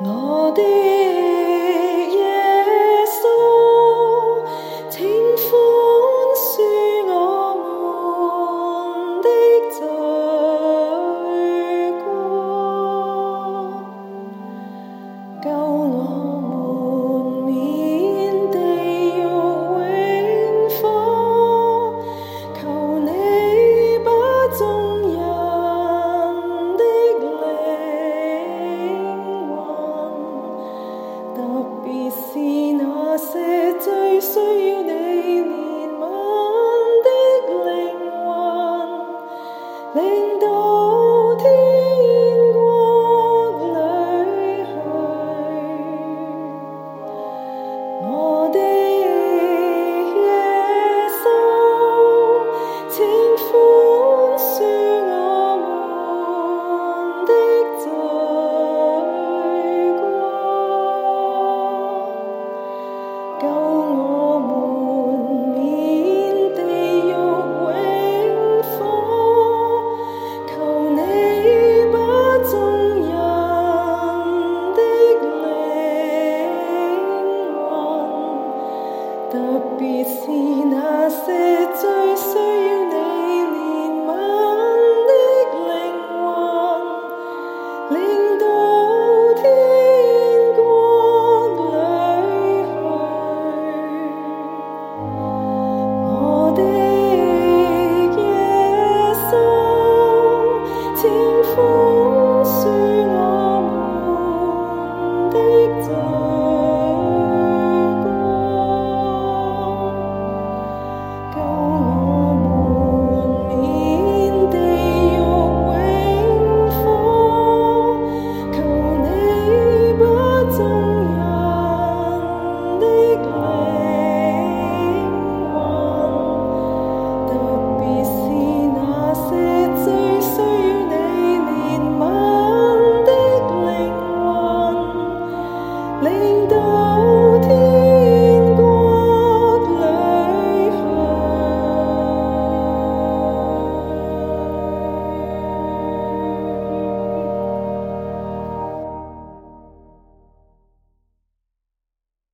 我的耶稣请宽恕我们的罪过。救我 window. sing